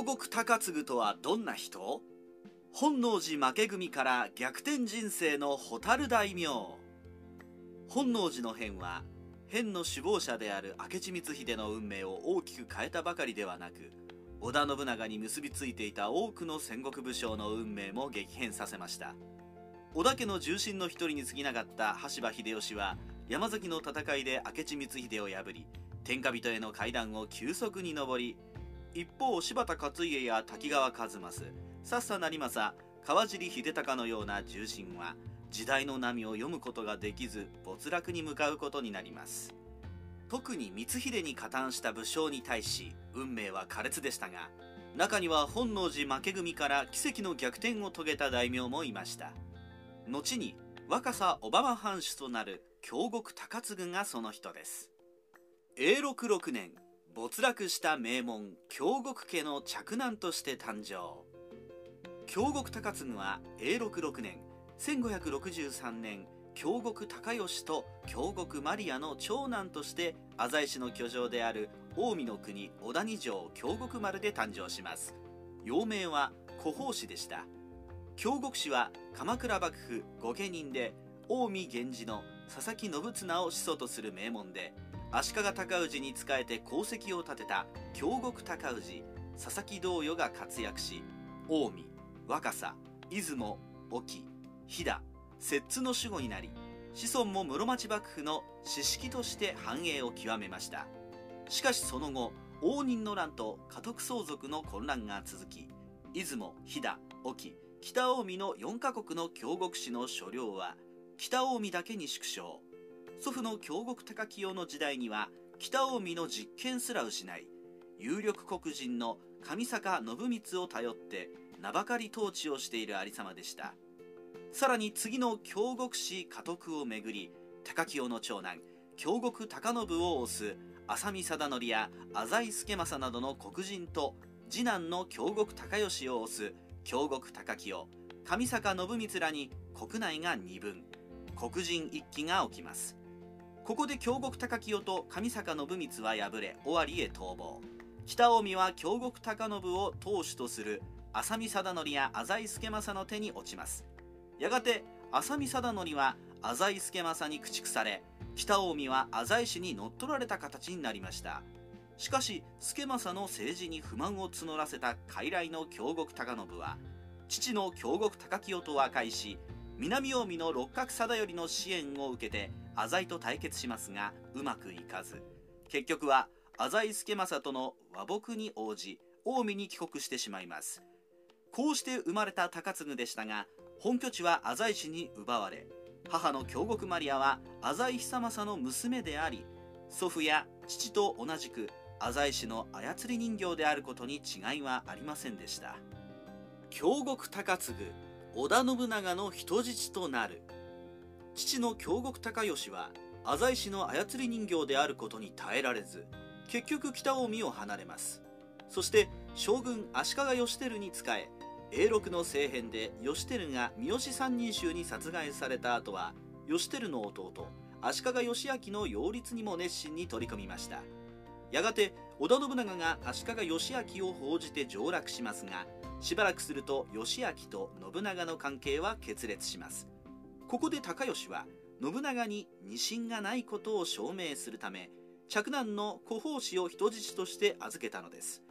京極高次とはどんな人？本能寺負け組から逆転人生の蛍大名。本能寺の変は変の首謀者である明智光秀の運命を大きく変えたばかりではなく織田信長に結びついていた多くの戦国武将の運命も激変させました。織田家の重臣の一人に過ぎなかった羽柴秀吉は山崎の戦いで明智光秀を破り天下人への階段を急速に上り一方柴田勝家や滝川一益笹成政川尻秀隆のような重臣は時代の波を読むことができず没落に向かうことになります。特に光秀に加担した武将に対し運命は苛烈でしたが中には本能寺負け組から奇跡の逆転を遂げた大名もいました。後に若狭小浜藩主となる京極高次がその人です。永禄6年没落した名門京極家の嫡男として誕生。京極高次は永禄6年1563年京極高義と京極マリアの長男として浅井市の居城である近江の国小谷城京極丸で誕生します。幼名は古宝氏でした。京極氏は鎌倉幕府御家人で近江源氏の佐々木信綱を始祖とする名門で足利尊氏に仕えて功績を立てた京極尊氏佐々木道与が活躍し近江若狭出雲沖飛騨摂津の守護になり子孫も室町幕府の史式として繁栄を極めました。しかしその後応仁の乱と家督相続の混乱が続き出雲飛騨沖北近江の4カ国の京極氏の所領は北近江だけに縮小。祖父の京極高清の時代には北近江の実権すら失い有力黒人の上坂信光を頼って名ばかり統治をしている有様でした。さらに次の京極氏家督をめぐり高清の長男京極高信を推す浅見貞則や浅井助政などの黒人と次男の京極高義を推す京極高清上坂信光らに国内が二分黒人一揆が起きます。ここで京極高清と上坂信光は敗れ尾張へ逃亡。北近江は京極高信を当主とする浅見貞則や浅井助政の手に落ちます。やがて浅見貞則は浅井助政に駆逐され北近江は浅井氏に乗っ取られた形になりました。しかし助政の政治に不満を募らせた傀儡の京極高信は父の京極高清と和解し南近江の六角貞頼の支援を受けて浅井と対決しますがうまくいかず。結局は浅井助政との和睦に応じ近江に帰国してしまいます。こうして生まれた高次でしたが本拠地は浅井市に奪われ母の京極マリアは浅井久政の娘であり祖父や父と同じく浅井市の操り人形であることに違いはありませんでした。京極高次織田信長の人質となる。父の京極高義は浅井市の操り人形であることに耐えられず結局北近江を離れます。そして将軍足利義輝に仕え永禄の政変で義輝が三好三人衆に殺害された後は義輝の弟足利義昭の擁立にも熱心に取り組みました。やがて織田信長が足利義昭を報じて上洛しますがしばらくすると義昭と信長の関係は決裂します。ここで高義は信長に二心がないことを証明するため嫡男の古宝氏を人質として預けたのです。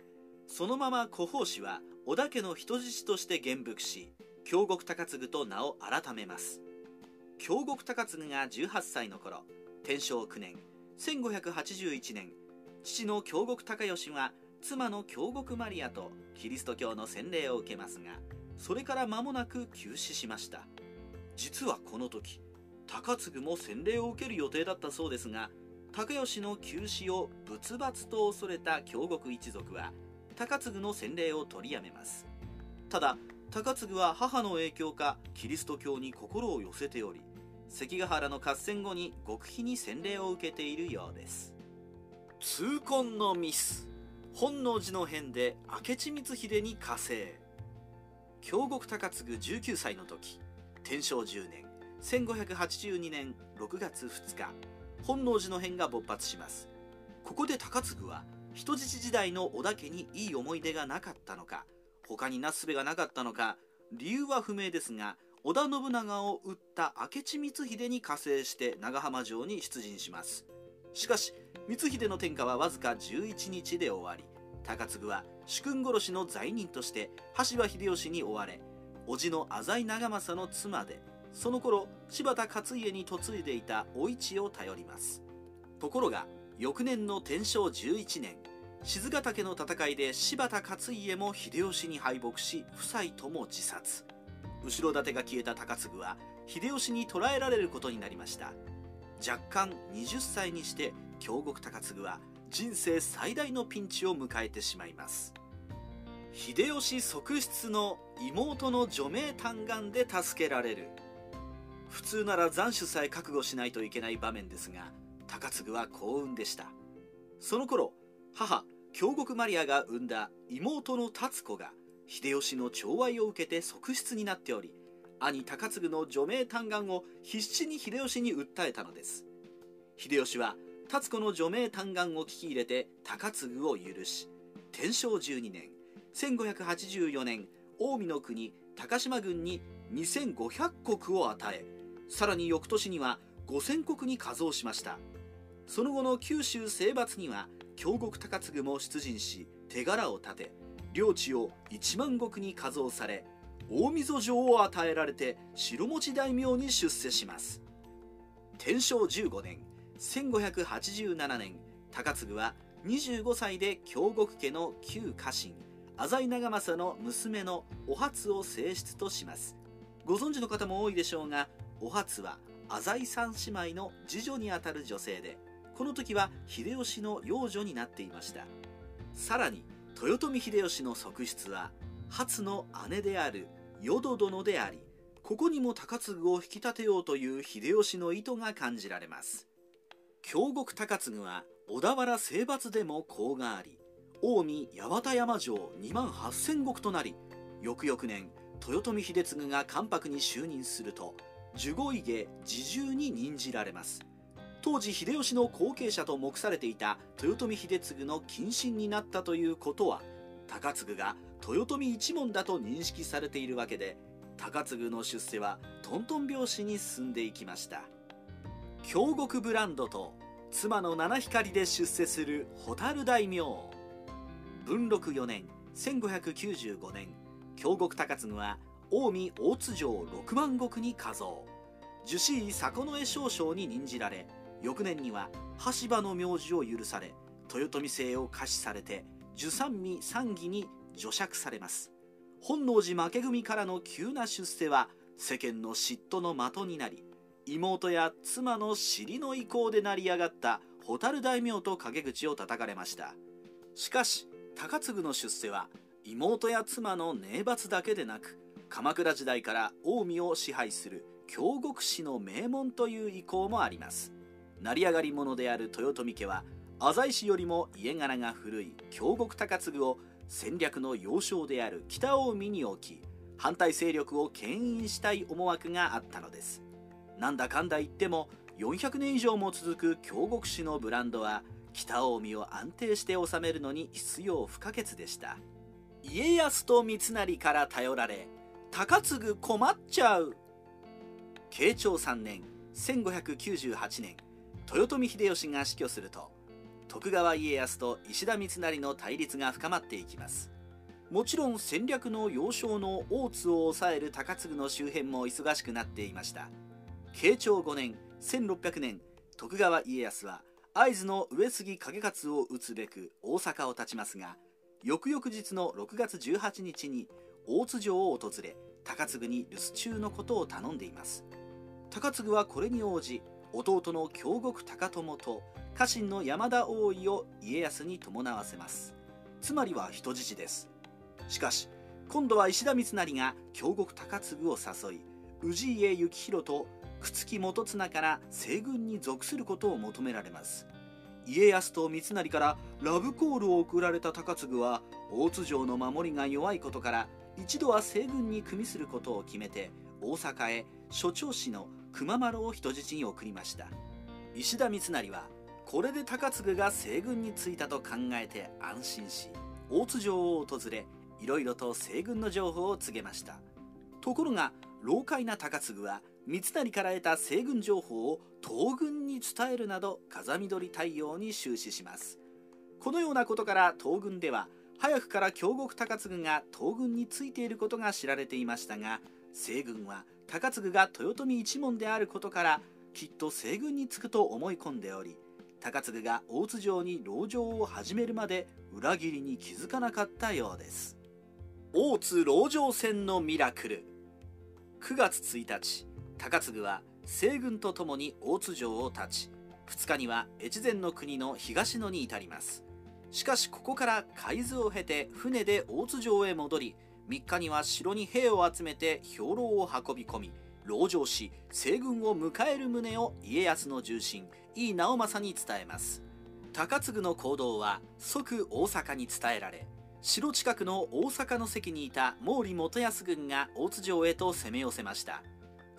そのまま古宝氏は織田家の人質として元服し京極高次と名を改めます。京極高次が18歳の頃天正9年1581年父の京極高義は妻の京極マリアとキリスト教の洗礼を受けますがそれから間もなく急死しました。実はこの時高次も洗礼を受ける予定だったそうですが高義の急死を仏罰と恐れた京極一族は高次の洗礼を取りやめます。ただ高次は母の影響かキリスト教に心を寄せており関ヶ原の合戦後に極秘に洗礼を受けているようです。痛恨のミス。本能寺の変で明智光秀に加勢。京極高次19歳の時天正10年1582年6月2日本能寺の変が勃発します。ここで高次は人質時代の織田家にいい思い出がなかったのか他になすすべがなかったのか理由は不明ですが織田信長を討った明智光秀に加勢して長浜城に出陣します。しかし光秀の天下はわずか11日で終わり高次は主君殺しの罪人として羽柴秀吉に追われ叔父の浅井長政の妻でその頃柴田勝家に嫁いでいたお市を頼ります。ところが翌年の天正11年静ヶ岳の戦いで柴田勝家も秀吉に敗北し夫妻とも自殺。後ろ盾が消えた高次は秀吉に捕らえられることになりました。若干20歳にして京極高次は人生最大のピンチを迎えてしまいます。秀吉側室の妹の除名嘆願で助けられる。普通なら斬首さえ覚悟しないといけない場面ですが高次は幸運でした。その頃母京極マリアが産んだ妹の達子が秀吉の寵愛を受けて側室になっており兄高次の除名嘆願を必死に秀吉に訴えたのです。秀吉は達子の除名嘆願を聞き入れて高次を許し天正12年1584年近江の国高島郡に2500石を与えさらに翌年には5000石に加増しました。その後の九州征伐には京極高次も出陣し手柄を立て領地を1万石に加増され大溝城を与えられて白持大名に出世します。天正15年1587年高次は25歳で京極家の旧家臣浅井長政の娘のお初を正室とします。ご存知の方も多いでしょうがお初は浅井三姉妹の次女にあたる女性でこの時は秀吉の養女になっていました。さらに豊臣秀吉の側室は初の姉である淀殿でありここにも高次を引き立てようという秀吉の意図が感じられます。京極高次は小田原征伐でも功があり近江八幡山城2万8000石となり翌々年豊臣秀次が関白に就任すると守護位下侍従に任じられます。当時秀吉の後継者と目されていた豊臣秀次の謹慎になったということは高次が豊臣一門だと認識されているわけで高次の出世はトントン拍子に進んでいきました。京極ブランドと妻の七光で出世する蛍大名。文禄4年1595年京極高次は近江大津城6万石に加増樹脂井迫江少将に任じられ翌年には羽柴の名字を許され豊臣姓を可視されて従三味三義に除釈されます。本能寺負け組からの急な出世は世間の嫉妬の的になり妹や妻の尻の意向で成り上がった蛍大名と陰口を叩かれました。しかし高次の出世は妹や妻の寧罰だけでなく鎌倉時代から近江を支配する京極氏の名門という意向もあります。成り上がり者である豊臣家は浅井氏よりも家柄が古い京極高次を戦略の要衝である北近江に置き反対勢力を牽引したい思惑があったのです。なんだかんだ言っても400年以上も続く京極氏のブランドは北近江を安定して治めるのに必要不可欠でした。家康と三成から頼られ高次困っちゃう。慶長3年1598年豊臣秀吉が死去すると徳川家康と石田三成の対立が深まっていきます。もちろん戦略の要衝の大津を抑える高次の周辺も忙しくなっていました。慶長5年1600年徳川家康は会津の上杉景勝を討つべく大阪を立ちますが翌々日の6月18日に大津城を訪れ高次に留守中のことを頼んでいます。高次はこれに応じ弟の京極高友と家臣の山田大井を家康に伴わせます。つまりは人質です。しかし今度は石田三成が京極高次を誘い氏家幸宏と朽木元綱から西軍に属することを求められます。家康と三成からラブコールを送られた高次は大津城の守りが弱いことから一度は西軍に組みすることを決めて大阪へ所長氏の熊丸を人質に送りました。石田三成はこれで高次が西軍に着いたと考えて安心し大津城を訪れいろいろと西軍の情報を告げました。ところが老快な高次は三成から得た西軍情報を東軍に伝えるなど風見鶏対応に終始します。このようなことから東軍では早くから京極高次が東軍についていることが知られていましたが西軍は高次が豊臣一門であることからきっと西軍につくと思い込んでおり高次が大津城に籠城を始めるまで裏切りに気づかなかったようです。大津籠城戦のミラクル。9月1日。高次は西軍と共に大津城を立ち2日には越前の国の東野に至ります。しかしここから海津を経て船で大津城へ戻り3日には城に兵を集めて兵糧を運び込み籠城し西軍を迎える旨を家康の重臣井伊直政に伝えます。高次の行動は即大阪に伝えられ城近くの大阪の関にいた毛利元康軍が大津城へと攻め寄せました。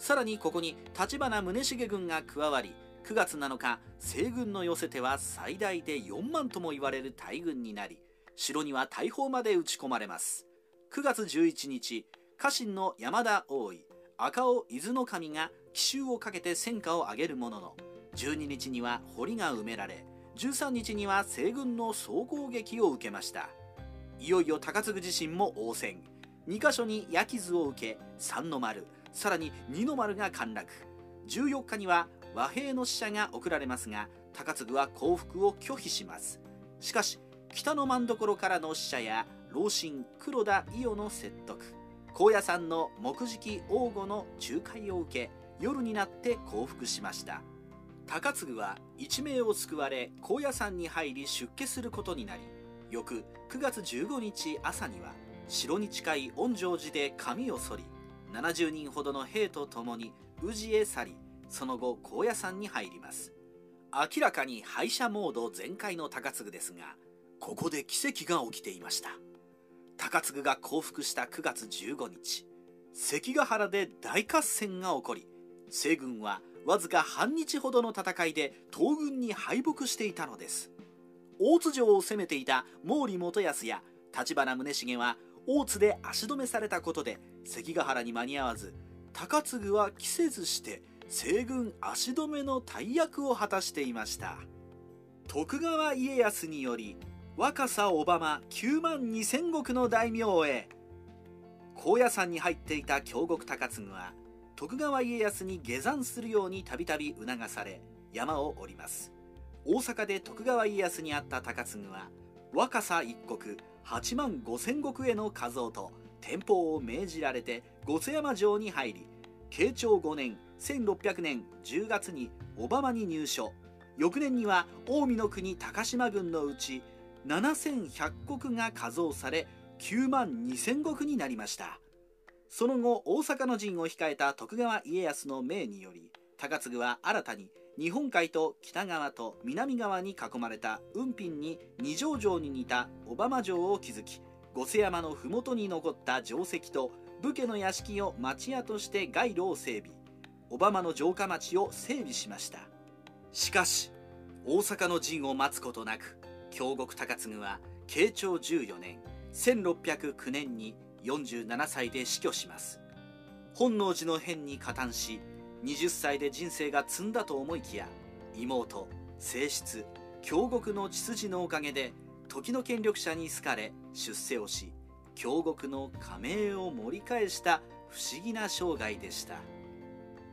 さらにここに立花宗茂軍が加わり9月7日西軍の寄せては最大で4万とも言われる大軍になり城には大砲まで撃ち込まれます。9月11日家臣の山田大井赤尾伊豆の神が奇襲をかけて戦果を上げるものの12日には堀が埋められ13日には西軍の総攻撃を受けました。いよいよ高次自身も応戦。2カ所に焼き図を受け3の丸。さらに2の丸が陥落。14日には和平の使者が送られますが高次は降伏を拒否します。しかし北の真ん所からの使者や老臣黒田伊代の説得。高野山の木敷王吾の仲介を受け夜になって降伏しました。高次は一命を救われ高野山に入り出家することになり翌9月15日朝には城に近い御城寺で髪を剃り70人ほどの兵と共に宇治へ去りその後高野山に入ります。明らかに敗者モード全開の高次ですがここで奇跡が起きていました。高次が降伏した9月15日関ヶ原で大合戦が起こり西軍はわずか半日ほどの戦いで東軍に敗北していたのです。大津城を攻めていた毛利元康や立花宗茂は大津で足止めされたことで関ヶ原に間に合わず高次は期せずして西軍足止めの大役を果たしていました。徳川家康により若さ小浜9万2千石の大名へ。高野山に入っていた京極高次は徳川家康に下山するようにたびたび促され山を降ります。大阪で徳川家康に会った高次は若さ一国8万5000石への加増と天保を命じられて御津山城に入り慶長5年1600年10月に小浜に入所。翌年には近江の国高島軍のうち7100石が加増され9万2000石になりました。その後大阪の陣を控えた徳川家康の命により高次は新たに日本海と北側と南側に囲まれた雲浜に二条城に似た小浜城を築き御瀬山の麓に残った城跡と武家の屋敷を町屋として街路を整備。小浜の城下町を整備しました。しかし大阪の陣を待つことなく京極高次は慶長14年1609年に47歳で死去します。本能寺の変に加担し20歳で人生が積んだと思いきや妹正室京極の血筋のおかげで時の権力者に好かれ出世をし京極の加盟を盛り返した不思議な生涯でした。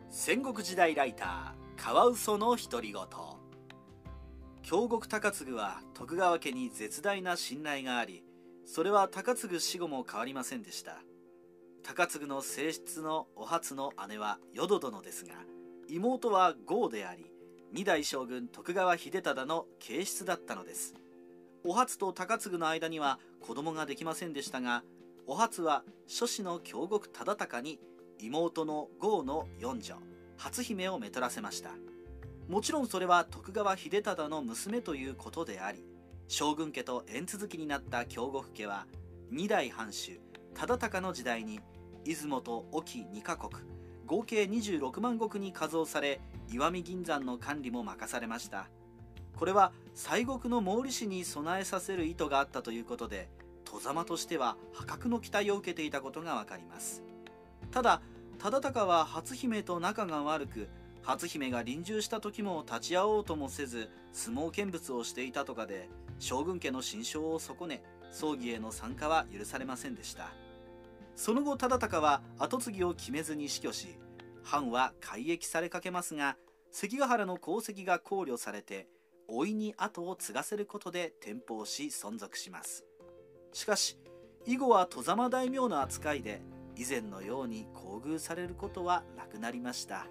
戦国時代ライターカワウソの独り言。京極高次は徳川家に絶大な信頼がありそれは高次死後も変わりませんでした。高次の正室のお初の姉は淀殿ですが妹は豪であり二代将軍徳川秀忠の継室だったのです。お初と高次の間には子供ができませんでしたがお初は諸子の京極忠敬に妹の豪の四女初姫をめとらせました。もちろんそれは徳川秀忠の娘ということであり将軍家と縁続きになった京極家は二代藩主忠敬の時代に出雲と沖2カ国合計26万石に加増され石見銀山の管理も任されました。これは西国の毛利氏に備えさせる意図があったということで戸様としては破格の期待を受けていたことがわかります。ただ忠敬は初姫と仲が悪く初姫が臨終した時も立ち会おうともせず相撲見物をしていたとかで将軍家の心象を損ね葬儀への参加は許されませんでした。その後忠敬は跡継ぎを決めずに死去し藩は改易されかけますが関ヶ原の功績が考慮されて老いに後を継がせることで転覆し存続します。しかし以後は外様大名の扱いで以前のように厚遇されることはなくなりました。